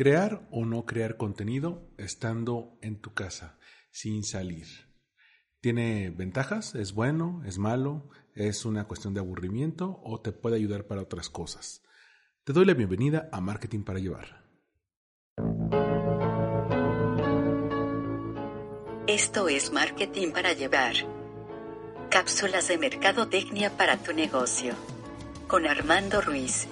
Crear o no crear contenido estando en tu casa, sin salir. ¿Tiene ventajas? ¿Es bueno? ¿Es malo? ¿Es una cuestión de aburrimiento o te puede ayudar para otras cosas? Te doy la bienvenida a Marketing para Llevar. Esto es Marketing para Llevar. Cápsulas de mercadotecnia para tu negocio. Con Armando Ruiz.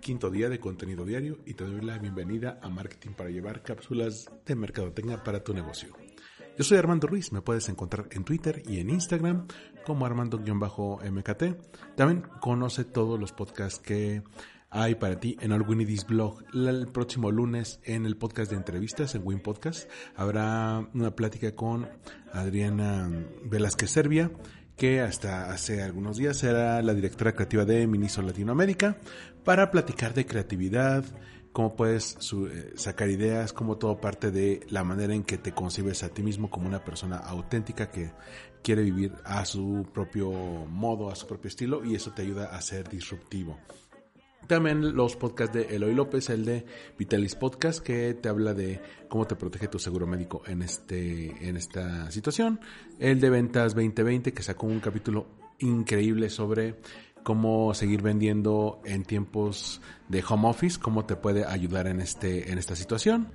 Quinto día de contenido diario y te doy la bienvenida a Marketing para llevar cápsulas de mercadotecnia para tu negocio. Yo soy Armando Ruiz, me puedes encontrar en Twitter y en Instagram como Armando-MKT. También conoce todos los podcasts que hay para ti en All Blog. El próximo lunes en el podcast de entrevistas, en Win Podcast, habrá una plática con Adriana Velázquez Serbia que hasta hace algunos días era la directora creativa de Miniso Latinoamérica, para platicar de creatividad, cómo puedes eh, sacar ideas, cómo todo parte de la manera en que te concibes a ti mismo como una persona auténtica que quiere vivir a su propio modo, a su propio estilo y eso te ayuda a ser disruptivo. También los podcasts de Eloy López, el de Vitalis Podcast, que te habla de cómo te protege tu seguro médico en, este, en esta situación. El de Ventas 2020, que sacó un capítulo increíble sobre cómo seguir vendiendo en tiempos de home office, cómo te puede ayudar en, este, en esta situación.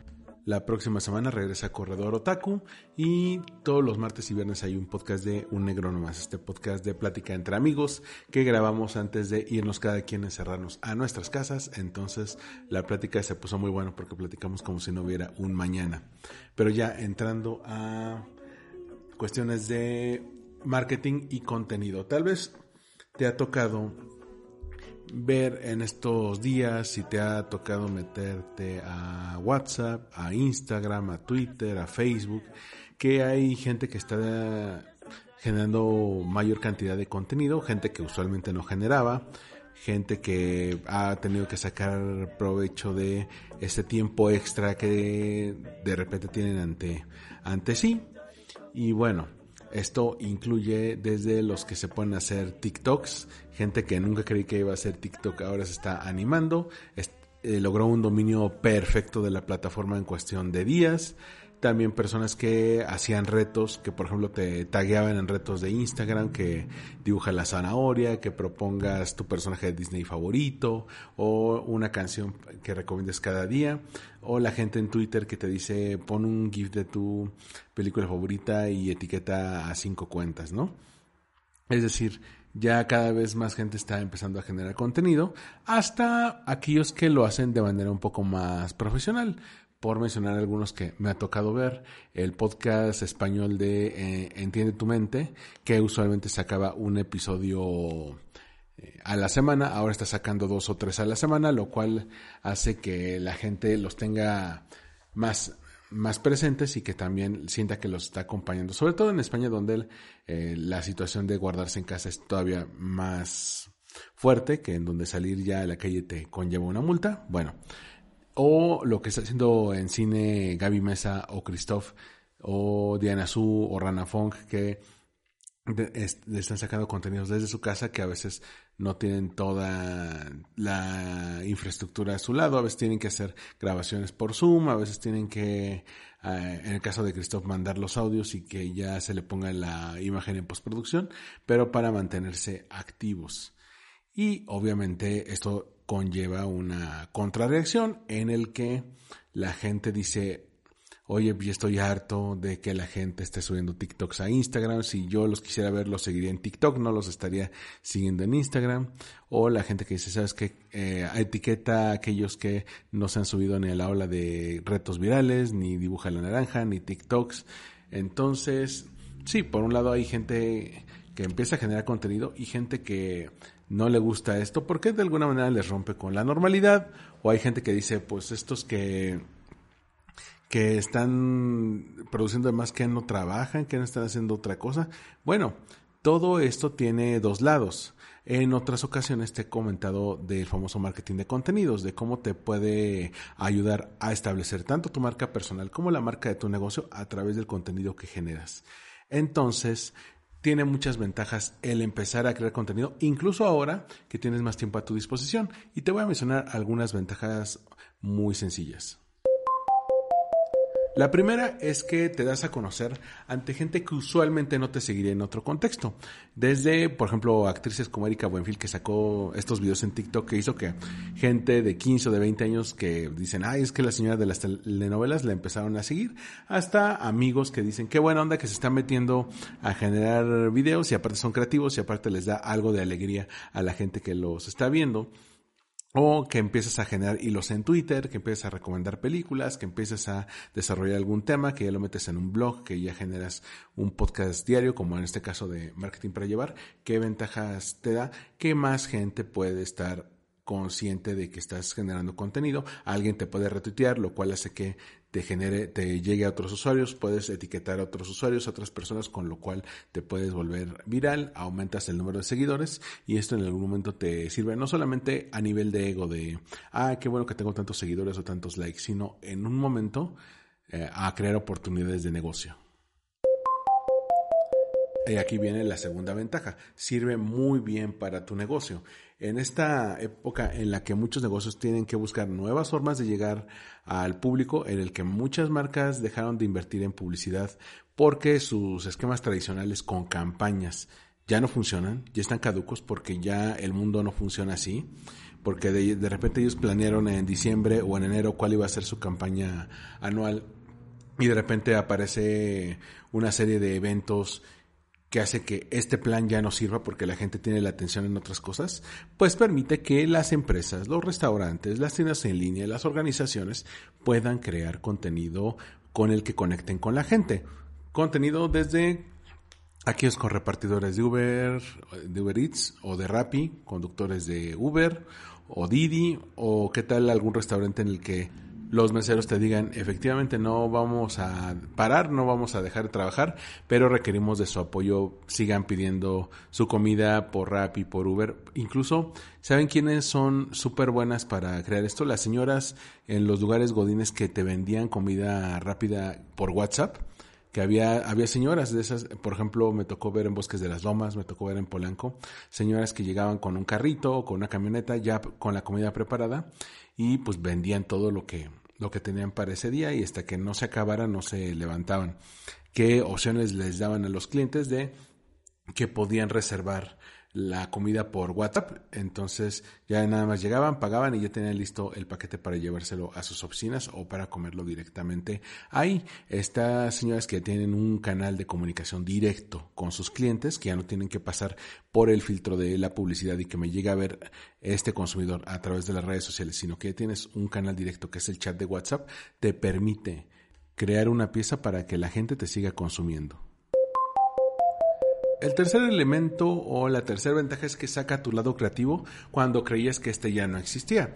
La próxima semana regresa Corredor Otaku y todos los martes y viernes hay un podcast de Un Negro Nomás, este podcast de plática entre amigos que grabamos antes de irnos cada quien a encerrarnos a nuestras casas. Entonces la plática se puso muy bueno porque platicamos como si no hubiera un mañana. Pero ya entrando a cuestiones de marketing y contenido. Tal vez te ha tocado ver en estos días si te ha tocado meterte a WhatsApp, a Instagram, a Twitter, a Facebook, que hay gente que está generando mayor cantidad de contenido, gente que usualmente no generaba, gente que ha tenido que sacar provecho de ese tiempo extra que de repente tienen ante, ante sí. Y bueno, esto incluye desde los que se pueden hacer TikToks, gente que nunca creí que iba a hacer TikTok ahora se está animando, eh, logró un dominio perfecto de la plataforma en cuestión de días, también personas que hacían retos, que por ejemplo te tagueaban en retos de Instagram, que dibuja la zanahoria, que propongas tu personaje de Disney favorito, o una canción que recomiendes cada día, o la gente en Twitter que te dice pon un GIF de tu película favorita y etiqueta a cinco cuentas, ¿no? Es decir, ya cada vez más gente está empezando a generar contenido, hasta aquellos que lo hacen de manera un poco más profesional por mencionar algunos que me ha tocado ver, el podcast español de eh, Entiende tu mente, que usualmente sacaba un episodio eh, a la semana, ahora está sacando dos o tres a la semana, lo cual hace que la gente los tenga más, más presentes y que también sienta que los está acompañando, sobre todo en España donde eh, la situación de guardarse en casa es todavía más fuerte, que en donde salir ya a la calle te conlleva una multa. Bueno, o lo que está haciendo en cine Gaby Mesa o Christoph o Diana Su o Rana Fong que le están sacando contenidos desde su casa que a veces no tienen toda la infraestructura a su lado, a veces tienen que hacer grabaciones por Zoom, a veces tienen que, eh, en el caso de Christoph, mandar los audios y que ya se le ponga la imagen en postproducción, pero para mantenerse activos. Y obviamente esto conlleva una contrarreacción en el que la gente dice, oye, ya estoy harto de que la gente esté subiendo TikToks a Instagram, si yo los quisiera ver, los seguiría en TikTok, no los estaría siguiendo en Instagram, o la gente que dice, sabes que eh, etiqueta a aquellos que no se han subido ni a la ola de retos virales, ni dibuja la naranja, ni TikToks, entonces, sí, por un lado hay gente que empieza a generar contenido y gente que no le gusta esto porque de alguna manera les rompe con la normalidad o hay gente que dice pues estos que que están produciendo más que no trabajan, que no están haciendo otra cosa. Bueno, todo esto tiene dos lados. En otras ocasiones te he comentado del famoso marketing de contenidos, de cómo te puede ayudar a establecer tanto tu marca personal como la marca de tu negocio a través del contenido que generas. Entonces, tiene muchas ventajas el empezar a crear contenido, incluso ahora que tienes más tiempo a tu disposición. Y te voy a mencionar algunas ventajas muy sencillas. La primera es que te das a conocer ante gente que usualmente no te seguiría en otro contexto. Desde, por ejemplo, actrices como Erika Buenfil que sacó estos videos en TikTok que hizo que gente de 15 o de 20 años que dicen, ay, es que la señora de las telenovelas la empezaron a seguir, hasta amigos que dicen, qué buena onda que se están metiendo a generar videos y aparte son creativos y aparte les da algo de alegría a la gente que los está viendo. O que empieces a generar hilos en Twitter, que empieces a recomendar películas, que empieces a desarrollar algún tema, que ya lo metes en un blog, que ya generas un podcast diario, como en este caso de Marketing para Llevar. ¿Qué ventajas te da? Que más gente puede estar consciente de que estás generando contenido, alguien te puede retuitear, lo cual hace que te genere, te llegue a otros usuarios, puedes etiquetar a otros usuarios, a otras personas, con lo cual te puedes volver viral, aumentas el número de seguidores y esto en algún momento te sirve no solamente a nivel de ego de, ah, qué bueno que tengo tantos seguidores o tantos likes, sino en un momento eh, a crear oportunidades de negocio. Y aquí viene la segunda ventaja. Sirve muy bien para tu negocio. En esta época en la que muchos negocios tienen que buscar nuevas formas de llegar al público, en el que muchas marcas dejaron de invertir en publicidad porque sus esquemas tradicionales con campañas ya no funcionan, ya están caducos porque ya el mundo no funciona así, porque de, de repente ellos planearon en diciembre o en enero cuál iba a ser su campaña anual y de repente aparece una serie de eventos que hace que este plan ya no sirva porque la gente tiene la atención en otras cosas, pues permite que las empresas, los restaurantes, las tiendas en línea, las organizaciones puedan crear contenido con el que conecten con la gente. Contenido desde aquellos con repartidores de Uber, de Uber Eats o de Rappi, conductores de Uber o Didi o qué tal algún restaurante en el que los meseros te digan, efectivamente no vamos a parar, no vamos a dejar de trabajar, pero requerimos de su apoyo, sigan pidiendo su comida por Rappi, por Uber. Incluso, ¿saben quiénes son súper buenas para crear esto? Las señoras en los lugares godines que te vendían comida rápida por WhatsApp que había, había señoras de esas, por ejemplo, me tocó ver en Bosques de las Lomas, me tocó ver en Polanco, señoras que llegaban con un carrito o con una camioneta ya con la comida preparada y pues vendían todo lo que, lo que tenían para ese día y hasta que no se acabara no se levantaban. ¿Qué opciones les daban a los clientes de que podían reservar la comida por WhatsApp. Entonces ya nada más llegaban, pagaban y ya tenían listo el paquete para llevárselo a sus oficinas o para comerlo directamente ahí. Estas señoras que tienen un canal de comunicación directo con sus clientes, que ya no tienen que pasar por el filtro de la publicidad y que me llegue a ver este consumidor a través de las redes sociales, sino que ya tienes un canal directo que es el chat de WhatsApp, te permite crear una pieza para que la gente te siga consumiendo. El tercer elemento o la tercera ventaja es que saca tu lado creativo cuando creías que este ya no existía.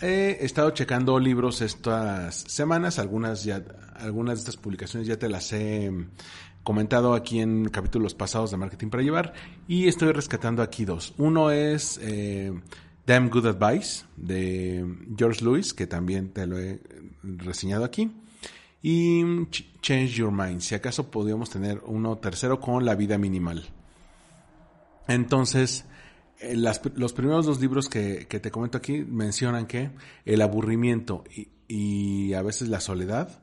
He estado checando libros estas semanas, algunas ya, algunas de estas publicaciones ya te las he comentado aquí en capítulos pasados de Marketing para Llevar y estoy rescatando aquí dos. Uno es eh, Damn Good Advice de George Lewis, que también te lo he reseñado aquí y Change Your Mind. Si acaso podríamos tener uno tercero con La vida minimal. Entonces, eh, los primeros dos libros que, que, te comento aquí mencionan que el aburrimiento y, y a veces la soledad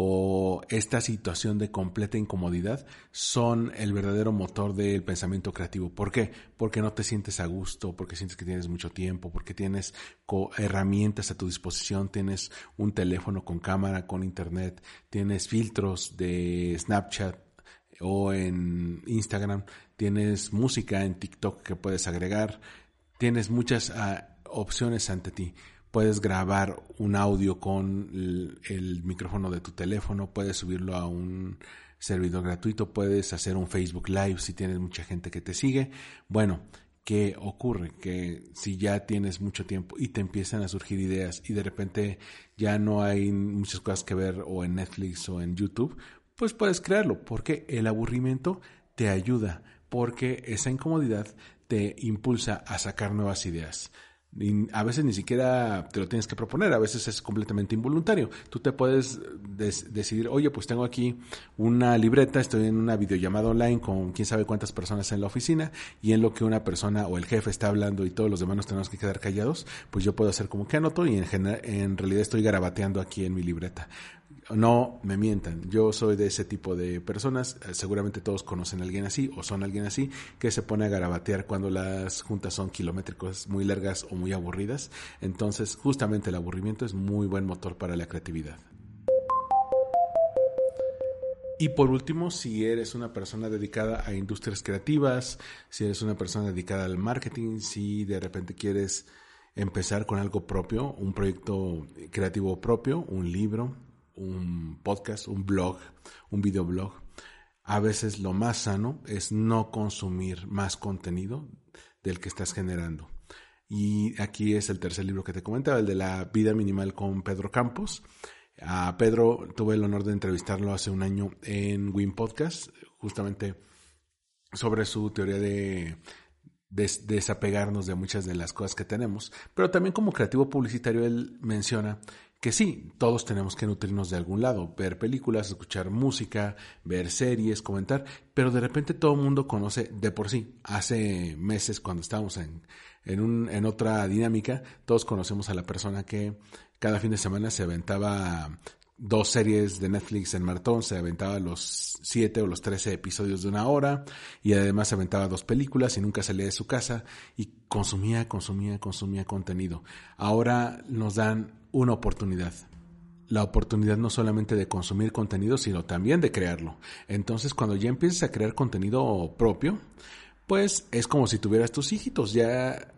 o esta situación de completa incomodidad son el verdadero motor del pensamiento creativo. ¿Por qué? Porque no te sientes a gusto, porque sientes que tienes mucho tiempo, porque tienes herramientas a tu disposición, tienes un teléfono con cámara, con internet, tienes filtros de Snapchat o en Instagram, tienes música en TikTok que puedes agregar, tienes muchas ah, opciones ante ti puedes grabar un audio con el, micrófono de tu teléfono, puedes subirlo a un servidor gratuito, puedes hacer un Facebook Live si tienes mucha gente que te sigue. Bueno, ¿qué ocurre? Que si ya tienes mucho tiempo y te empiezan a surgir ideas y de repente ya no hay muchas cosas que ver o en Netflix o en YouTube, pues puedes crearlo, porque el aburrimiento te ayuda porque esa incomodidad te impulsa a sacar nuevas ideas a veces ni siquiera te lo tienes que proponer, a veces es completamente involuntario. Tú te puedes decidir, oye, pues tengo aquí una libreta, estoy en una videollamada online con quién sabe cuántas personas en la oficina y en lo que una persona o el jefe está hablando y todos los demás nos tenemos que quedar callados, pues yo puedo hacer como que anoto y en, en realidad estoy garabateando aquí en mi libreta no me mientan, yo soy de ese tipo de personas, eh, seguramente todos conocen a alguien así o son alguien así que se pone a garabatear cuando las juntas son kilométricos muy largas o muy aburridas, entonces justamente el aburrimiento es muy buen motor para la creatividad. Y por último, si eres una persona dedicada a industrias creativas, si eres una persona dedicada al marketing, si de repente quieres empezar con algo propio, un proyecto creativo propio, un libro, un podcast, un blog, un videoblog, a veces lo más sano es no consumir más contenido del que estás generando. Y aquí es el tercer libro que te comentaba, el de la vida minimal con Pedro Campos. A Pedro tuve el honor de entrevistarlo hace un año en Win Podcast, justamente sobre su teoría de desapegarnos de muchas de las cosas que tenemos. Pero también como creativo publicitario él menciona que sí, todos tenemos que nutrirnos de algún lado, ver películas, escuchar música, ver series, comentar, pero de repente todo el mundo conoce de por sí. Hace meses cuando estábamos en, en, un, en otra dinámica, todos conocemos a la persona que cada fin de semana se aventaba dos series de Netflix en maratón, se aventaba los siete o los trece episodios de una hora y además se aventaba dos películas y nunca salía de su casa y consumía, consumía, consumía contenido. Ahora nos dan una oportunidad. La oportunidad no solamente de consumir contenido, sino también de crearlo. Entonces, cuando ya empieces a crear contenido propio, pues es como si tuvieras tus hijitos. Ya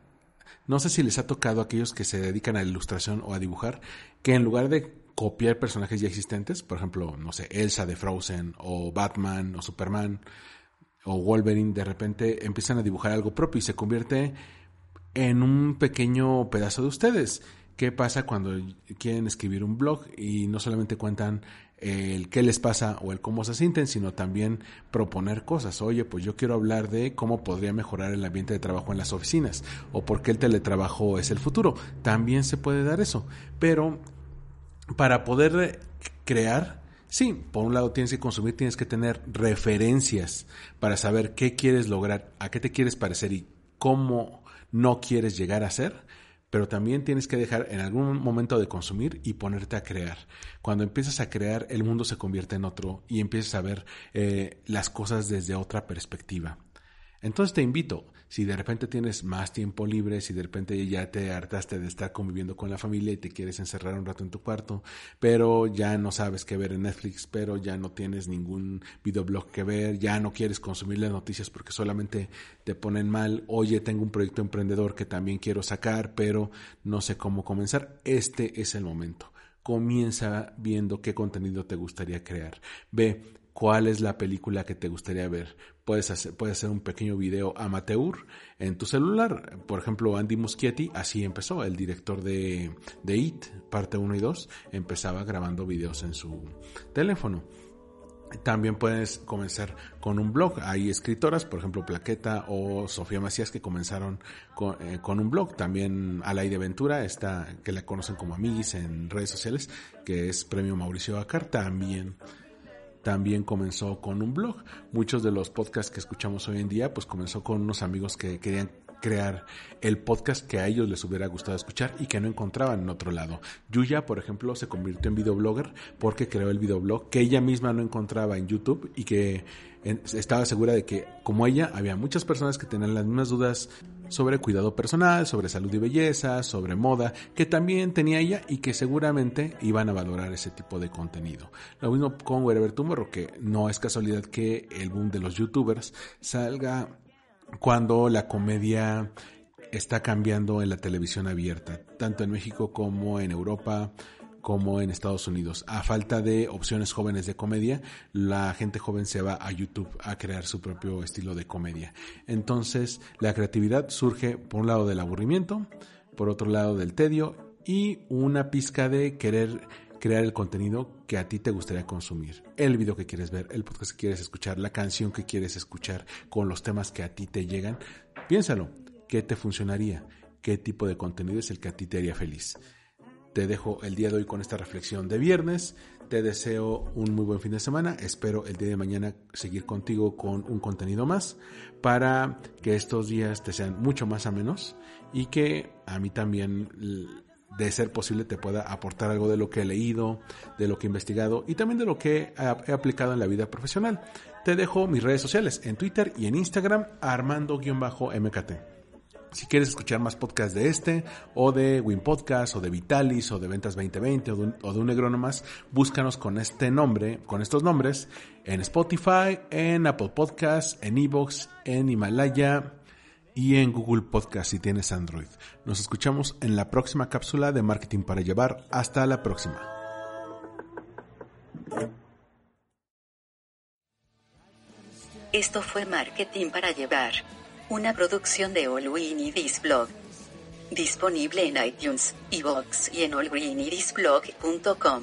no sé si les ha tocado a aquellos que se dedican a la ilustración o a dibujar, que en lugar de copiar personajes ya existentes, por ejemplo, no sé, Elsa de Frozen, o Batman, o Superman, o Wolverine, de repente empiezan a dibujar algo propio y se convierte en un pequeño pedazo de ustedes qué pasa cuando quieren escribir un blog y no solamente cuentan el qué les pasa o el cómo se sienten, sino también proponer cosas. Oye, pues yo quiero hablar de cómo podría mejorar el ambiente de trabajo en las oficinas o por qué el teletrabajo es el futuro. También se puede dar eso, pero para poder crear, sí, por un lado tienes que consumir, tienes que tener referencias para saber qué quieres lograr, a qué te quieres parecer y cómo no quieres llegar a ser pero también tienes que dejar en algún momento de consumir y ponerte a crear. Cuando empiezas a crear, el mundo se convierte en otro y empiezas a ver eh, las cosas desde otra perspectiva. Entonces te invito, si de repente tienes más tiempo libre, si de repente ya te hartaste de estar conviviendo con la familia y te quieres encerrar un rato en tu cuarto, pero ya no sabes qué ver en Netflix, pero ya no tienes ningún videoblog que ver, ya no quieres consumir las noticias porque solamente te ponen mal, oye, tengo un proyecto emprendedor que también quiero sacar, pero no sé cómo comenzar, este es el momento comienza viendo qué contenido te gustaría crear. Ve cuál es la película que te gustaría ver. Puedes hacer, puedes un pequeño video amateur en tu celular. Por ejemplo, Andy Muschietti así empezó, el director de, de It, parte 1 y 2, empezaba grabando videos en su teléfono. También puedes comenzar con un blog. Hay escritoras, por ejemplo, Plaqueta o Sofía Macías, que comenzaron eh, con, un blog. También Alaide Ventura, esta, que la conocen como Amiguis en redes sociales, que es Premio Mauricio Acar, también también comenzó con un blog. Muchos de los podcasts que escuchamos hoy en día, pues comenzó con unos amigos que querían crear el podcast que a ellos les hubiera gustado escuchar y que no encontraban en otro lado. Yuya, por ejemplo, se convirtió en videoblogger porque creó el videoblog que ella misma no encontraba en YouTube y que estaba segura de que, como ella, había muchas personas que tenían las mismas dudas sobre cuidado personal, sobre salud y belleza, sobre moda, que también tenía ella y que seguramente iban a valorar ese tipo de contenido. Lo mismo con Wherever Tomorrow, que no es casualidad que el boom de los youtubers salga cuando la comedia está cambiando en la televisión abierta, tanto en México como en Europa, como en Estados Unidos. A falta de opciones jóvenes de comedia, la gente joven se va a YouTube a crear su propio estilo de comedia. Entonces, la creatividad surge por un lado del aburrimiento, por otro lado del tedio y una pizca de querer crear el contenido que a ti te gustaría consumir, el video que quieres ver, el podcast que quieres escuchar, la canción que quieres escuchar, con los temas que a ti te llegan. Piénsalo, ¿qué te funcionaría? ¿Qué tipo de contenido es el que a ti te haría feliz? Te dejo el día de hoy con esta reflexión de viernes. Te deseo un muy buen fin de semana. Espero el día de mañana seguir contigo con un contenido más para que estos días te sean mucho más a menos y que a mí también de ser posible te pueda aportar algo de lo que he leído, de lo que he investigado y también de lo que he aplicado en la vida profesional. Te dejo mis redes sociales en Twitter y en Instagram armando-mkt. Si quieres escuchar más podcasts de este, o de Win Podcast, o de Vitalis, o de Ventas 2020, o de un, o de un búscanos con este nombre, con estos nombres, en Spotify, en Apple Podcasts, en Evox, en Himalaya y en Google Podcast si tienes Android. Nos escuchamos en la próxima cápsula de Marketing para Llevar. Hasta la próxima. Esto fue Marketing para Llevar una producción de All We Blog. Disponible en iTunes, iVoox y en allgreenidisblog.com.